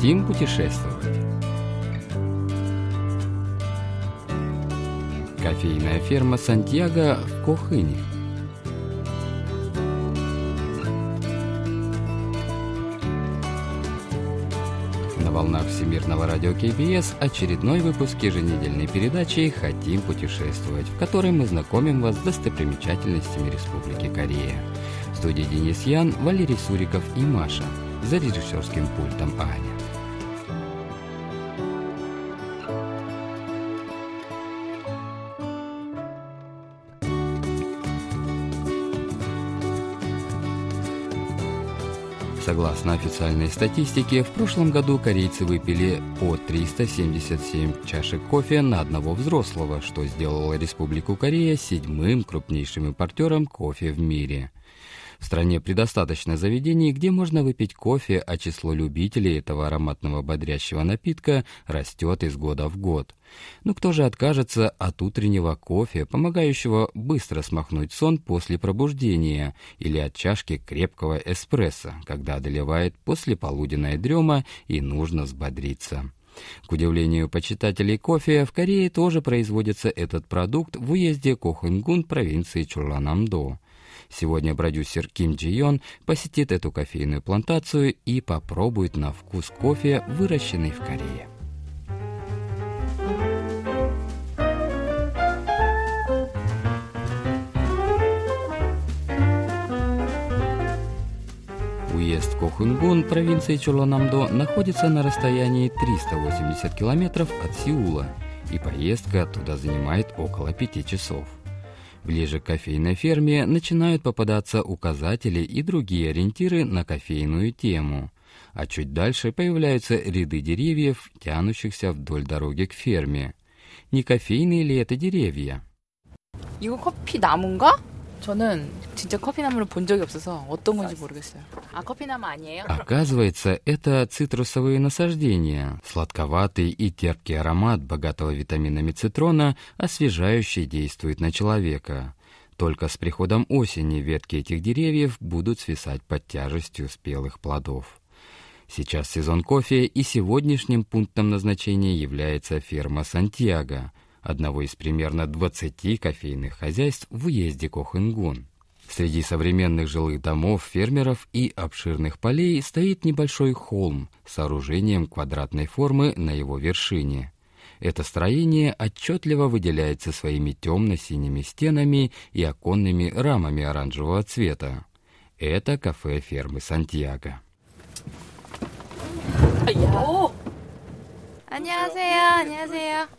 Хотим путешествовать. Кофейная ферма Сантьяго в Кохыне. На волнах Всемирного радио КБС очередной выпуск еженедельной передачи «Хотим путешествовать», в которой мы знакомим вас с достопримечательностями Республики Корея. В студии Денис Ян, Валерий Суриков и Маша. За режиссерским пультом Аня. Согласно официальной статистике, в прошлом году корейцы выпили по 377 чашек кофе на одного взрослого, что сделало Республику Корея седьмым крупнейшим импортером кофе в мире. В стране предостаточно заведений, где можно выпить кофе, а число любителей этого ароматного бодрящего напитка растет из года в год. Но кто же откажется от утреннего кофе, помогающего быстро смахнуть сон после пробуждения, или от чашки крепкого эспрессо, когда одолевает послеполуденная дрема и нужно взбодриться? К удивлению почитателей кофе, в Корее тоже производится этот продукт в уезде Кохынгун провинции Чуланамдо. Сегодня продюсер Ким Джи Йон посетит эту кофейную плантацию и попробует на вкус кофе, выращенный в Корее. Уезд Кохунгун провинции Чолонамдо находится на расстоянии 380 километров от Сеула, и поездка туда занимает около пяти часов. Ближе к кофейной ферме начинают попадаться указатели и другие ориентиры на кофейную тему. А чуть дальше появляются ряды деревьев, тянущихся вдоль дороги к ферме. Не кофейные ли это деревья? 이거 커피 나무인가? 저는 진짜 커피나무를 본 적이 없어서 어떤 건지 모르겠어요. 아, 커피나무 아니에요? Оказывается, это цитрусовые насаждения. Сладковатый и терпкий аромат богатого витаминами цитрона освежающий действует на человека. Только с приходом осени ветки этих деревьев будут свисать под тяжестью спелых плодов. Сейчас сезон кофе, и сегодняшним пунктом назначения является ферма Сантьяго, одного из примерно 20 кофейных хозяйств в уезде Кохенгун. Среди современных жилых домов, фермеров и обширных полей стоит небольшой холм с сооружением квадратной формы на его вершине. Это строение отчетливо выделяется своими темно-синими стенами и оконными рамами оранжевого цвета. Это кафе фермы Сантьяго. 오! 안녕하세요. 안녕하세요.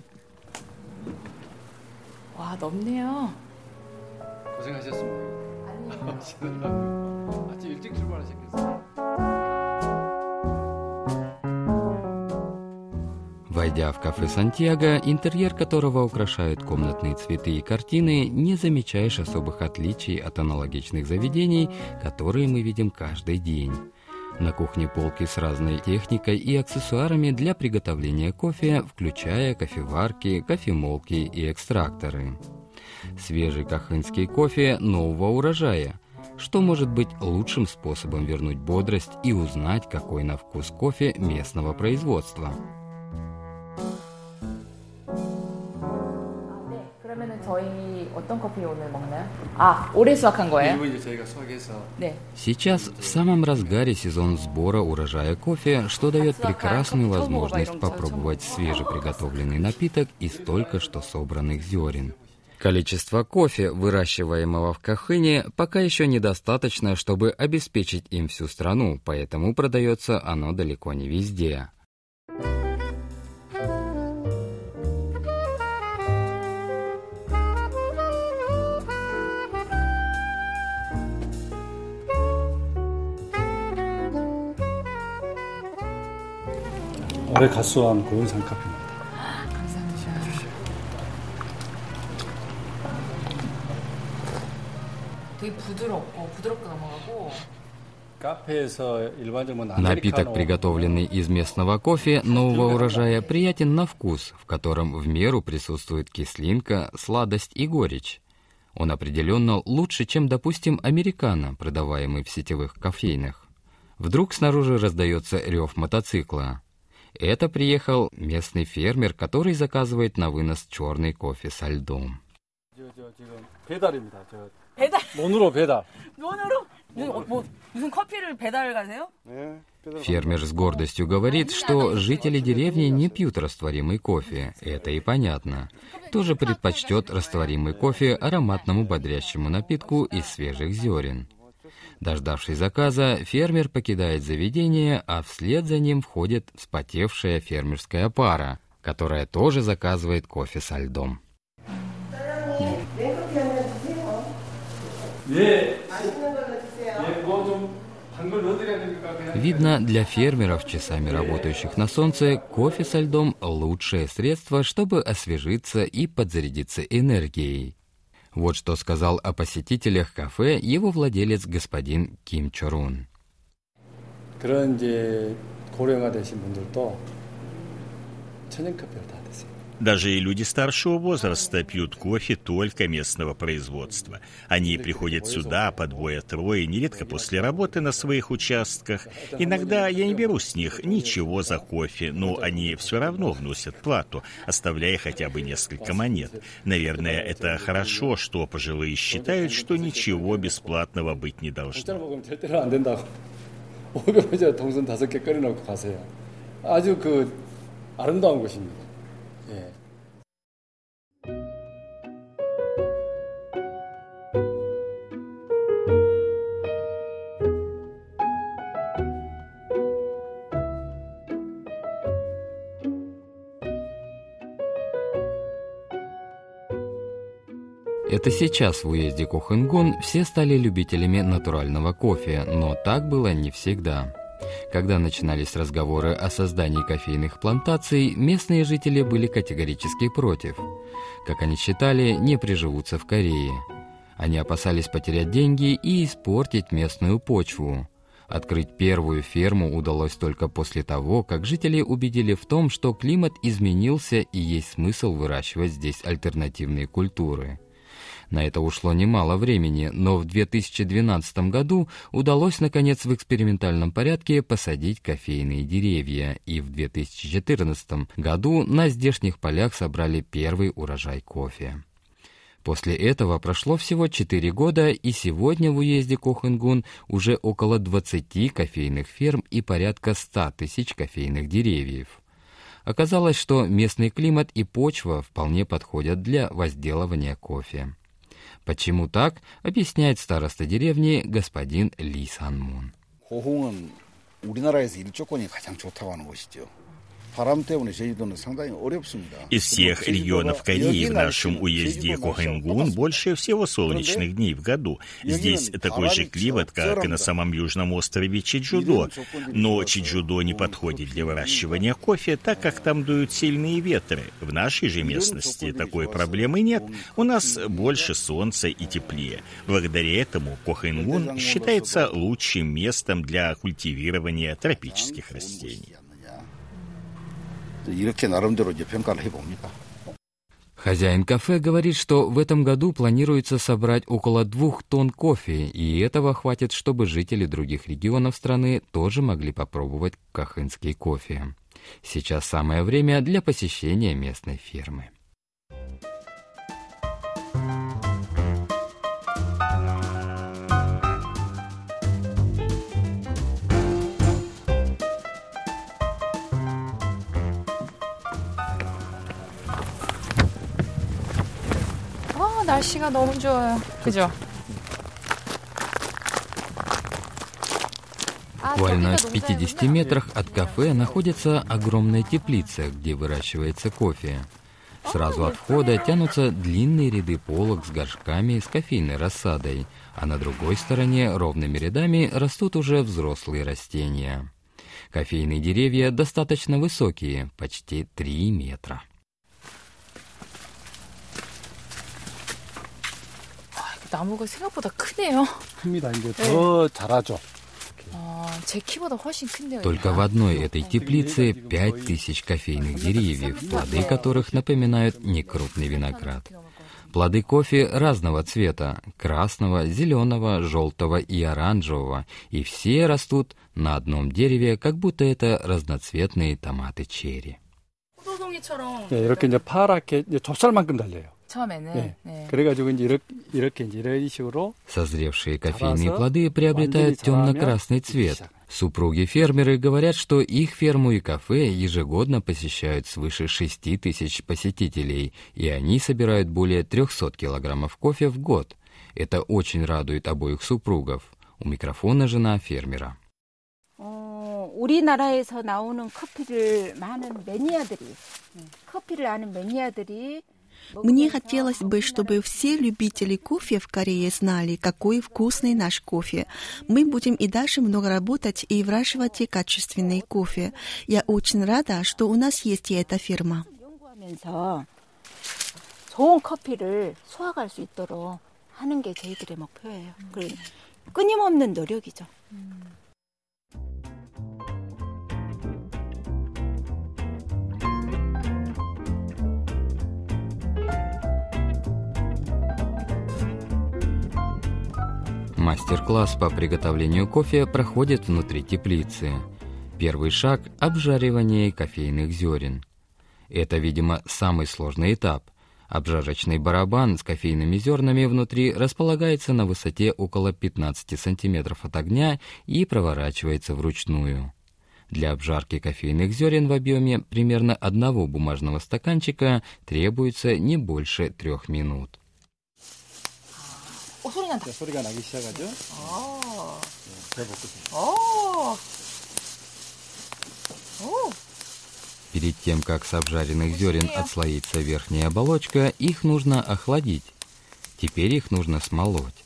와, 넓네요. 고생하셨습니다. 아침 일찍 출발하셨겠어요. Войдя в кафе Сантьяго, интерьер которого украшают комнатные цветы и картины, не замечаешь особых отличий от аналогичных заведений, которые мы видим каждый день. На кухне полки с разной техникой и аксессуарами для приготовления кофе, включая кофеварки, кофемолки и экстракторы. Свежий кахынский кофе нового урожая. Что может быть лучшим способом вернуть бодрость и узнать, какой на вкус кофе местного производства? 아, 올해 수확한 거예요? 일부 이제 저희가 수확해서 네. Сейчас в самом разгаре сезон сбора урожая кофе, что дает прекрасную возможность попробовать свежеприготовленный напиток из только что собранных зерен. Количество кофе, выращиваемого в Кахыне, пока еще недостаточно, чтобы обеспечить им всю страну, поэтому продается оно далеко не везде. 올해 가수한 고은산 카페입니다. 감사합니다. 되게 부드럽고 부드럽게 넘어가고 카페에서 일반적으로 Напиток, 아메리카노 приготовленный из местного кофе нового урожая, приятен на вкус, в котором в меру присутствует кислинка, сладость и горечь. Он определенно лучше, чем, допустим, американо, продаваемый в сетевых кофейнях. Вдруг снаружи раздается рев мотоцикла. Это приехал местный фермер, который заказывает на вынос черный кофе со льдом. Фермер с гордостью говорит, что жители деревни не пьют растворимый кофе. Это и понятно. Тоже предпочтет растворимый кофе ароматному бодрящему напитку из свежих зерен. Дождавшись заказа, фермер покидает заведение, а вслед за ним входит вспотевшая фермерская пара, которая тоже заказывает кофе со льдом. Видно, для фермеров, часами работающих на солнце, кофе со льдом – лучшее средство, чтобы освежиться и подзарядиться энергией. Вот что сказал о посетителях кафе его владелец господин Ким Чорун. 그런 이제 고령화 되신 분들도 천연 커피를 다 드세요. Даже и люди старшего возраста пьют кофе только местного производства. Они приходят сюда по двое-трое, нередко после работы на своих участках. Иногда я не беру с них ничего за кофе, но они все равно вносят плату, оставляя хотя бы несколько монет. Наверное, это хорошо, что пожилые считают, что ничего бесплатного быть не должно. 공짜로 먹으면 절대로 안 된다고. 오히려 이제 동선 다섯 개 끓여놓고 가세요. 아주 그 아름다운 곳입니다. 예. Это сейчас в уезде Кохенгун все стали любителями натурального кофе, но так было не всегда. Когда начинались разговоры о создании кофейных плантаций, местные жители были категорически против. Как они считали, не приживутся в Корее. Они опасались потерять деньги и испортить местную почву. Открыть первую ферму удалось только после того, как жители убедили в том, что климат изменился и есть смысл выращивать здесь альтернативные культуры. На это ушло немало времени, но в 2012 году удалось, наконец, в экспериментальном порядке посадить кофейные деревья, и в 2014 году на здешних полях собрали первый урожай кофе. После этого прошло всего 4 года, и сегодня в уезде Кохенгун уже около 20 кофейных ферм и порядка 100 тысяч кофейных деревьев. Оказалось, что местный климат и почва вполне подходят для возделывания кофе. Почему так, объясняет староста деревни господин Ли Санмун. 고흥은 우리나라에서 일조권이 가장 좋다고 하는 곳이죠. Из всех регионов Кореи в нашем уезде Кохенгун больше всего солнечных дней в году. Здесь такой же климат, как и на самом южном острове Чеджудо. Но Чеджудо не подходит для выращивания кофе, так как там дуют сильные ветры. В нашей же местности такой проблемы нет. У нас больше солнца и теплее. Благодаря этому Кохенгун считается лучшим местом для культивирования тропических растений. 이렇게 나름대로 이제 평가를 해봅니다. Хозяин кафе говорит, что в этом году планируется собрать около двух тонн кофе, и этого хватит, чтобы жители других регионов страны тоже могли попробовать кахынский кофе. Сейчас самое время для посещения местной фермы. 날씨가 너무 좋아요. 그죠? А Буквально в 50 метрах от кафе находится огромная теплица, где выращивается кофе. Сразу от входа тянутся длинные ряды полок с горшками с кофейной рассадой, а на другой стороне ровными рядами растут уже взрослые растения. Кофейные деревья достаточно высокие, почти 3 метра. 나무가 생각보다 크네요. 큽니다. 이제 더 자라죠. Только в одной этой теплице 5000 кофейных деревьев, плоды которых напоминают некрупный виноград. Плоды кофе разного цвета – красного, зеленого, желтого и оранжевого, и все растут на одном дереве, как будто это разноцветные томаты черри. 네, 이렇게 이제 파랗게 이제 좁쌀만큼 달려요. 처음에는. 네. 네. 그래가지고 이제 이렇게, 이렇게 이제 이런 식으로 Созревшие кофейные плоды приобретают темно-красный цвет. Супруги-фермеры говорят, что их ферму и кафе ежегодно посещают свыше 6 тысяч посетителей, и они собирают более 300 килограммов кофе в год. Это очень радует обоих супругов. У микрофона жена фермера. 우리나라에서 나오는 커피를 많은 매니아들이 커피를 아는 매니아들이 мне хотелось бы, чтобы все любители кофе в Корее знали, какой вкусный наш кофе. Мы будем и дальше много работать и выращивать качественный кофе. Я очень рада, что у нас есть и эта фирма. 좋은 커피를 수확할 수 있도록 하는 게 저희들의 목표예요. 끊임없는 노력이죠. Мастер-класс по приготовлению кофе проходит внутри теплицы. Первый шаг – обжаривание кофейных зерен. Это, видимо, самый сложный этап. Обжарочный барабан с кофейными зернами внутри располагается на высоте около 15 сантиметров от огня и проворачивается вручную. Для обжарки кофейных зерен в объеме примерно одного бумажного стаканчика требуется не больше трех минут. 어, 소리 난다. 소리가 나기 시작하죠. 아. 네, 어. Перед тем, как с обжаренных зерен отслоится верхняя оболочка, их нужно охладить. Теперь их нужно смолоть.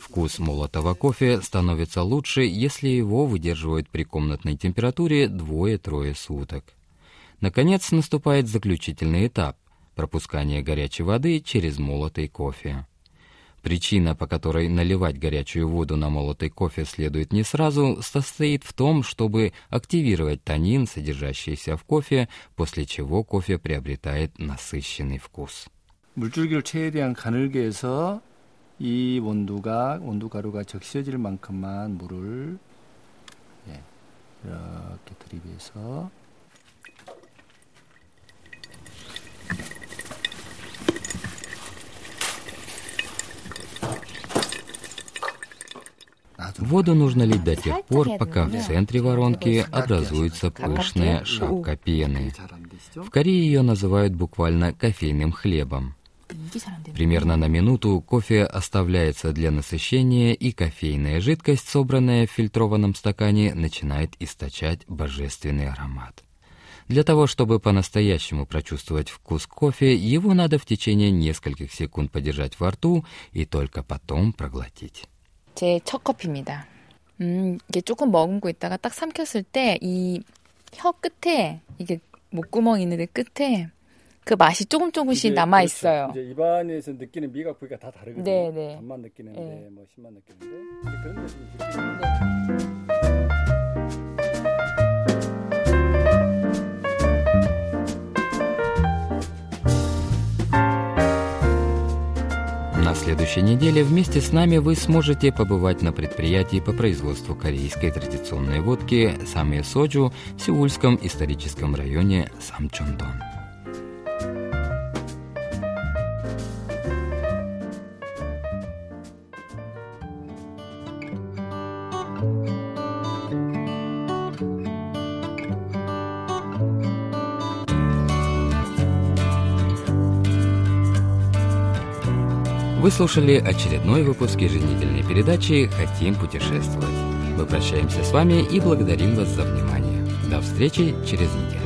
Вкус молотого кофе становится лучше, если его выдерживают при комнатной температуре двое-трое суток. Наконец наступает заключительный этап – пропускание горячей воды через молотый кофе. Причина, по которой наливать горячую воду на молотый кофе следует не сразу, состоит в том, чтобы активировать танин, содержащийся в кофе, после чего кофе приобретает насыщенный вкус. 물줄기를 최대한 가늘게 해서 이 원두가 원두 가루가 적셔질 만큼만 물을 예, 이렇게 들이대서 Воду нужно лить до тех пор, пока в центре воронки образуется пышная шапка пены. В Корее ее называют буквально кофейным хлебом. Примерно на минуту кофе оставляется для насыщения, и кофейная жидкость, собранная в фильтрованном стакане, начинает источать божественный аромат. Для того, чтобы по-настоящему прочувствовать вкус кофе, его надо в течение нескольких секунд подержать во рту и только потом проглотить. 제 첫 커피입니다. 음, 이게 조금 머금고 있다가 딱 삼켰을 때 이 혀 끝에 이게 목구멍 있는 데 끝에 그 맛이 조금 조금씩 남아 있어요. 그렇죠. 이제 입안에서 느끼는 미각 부위가 다 다르거든요. 네, 네. 단맛 느끼는데 네. 뭐 신맛 느끼는데 그런 데 좀 느끼는. 네. Следующей неделе вместе с нами вы сможете побывать на предприятии по производству корейской традиционной водки «Самия Соджу» в Сеульском историческом районе Самчондон. Вы слушали очередной выпуск еженедельной передачи «Хотим путешествовать». Мы прощаемся с вами и благодарим вас за внимание. До встречи через неделю.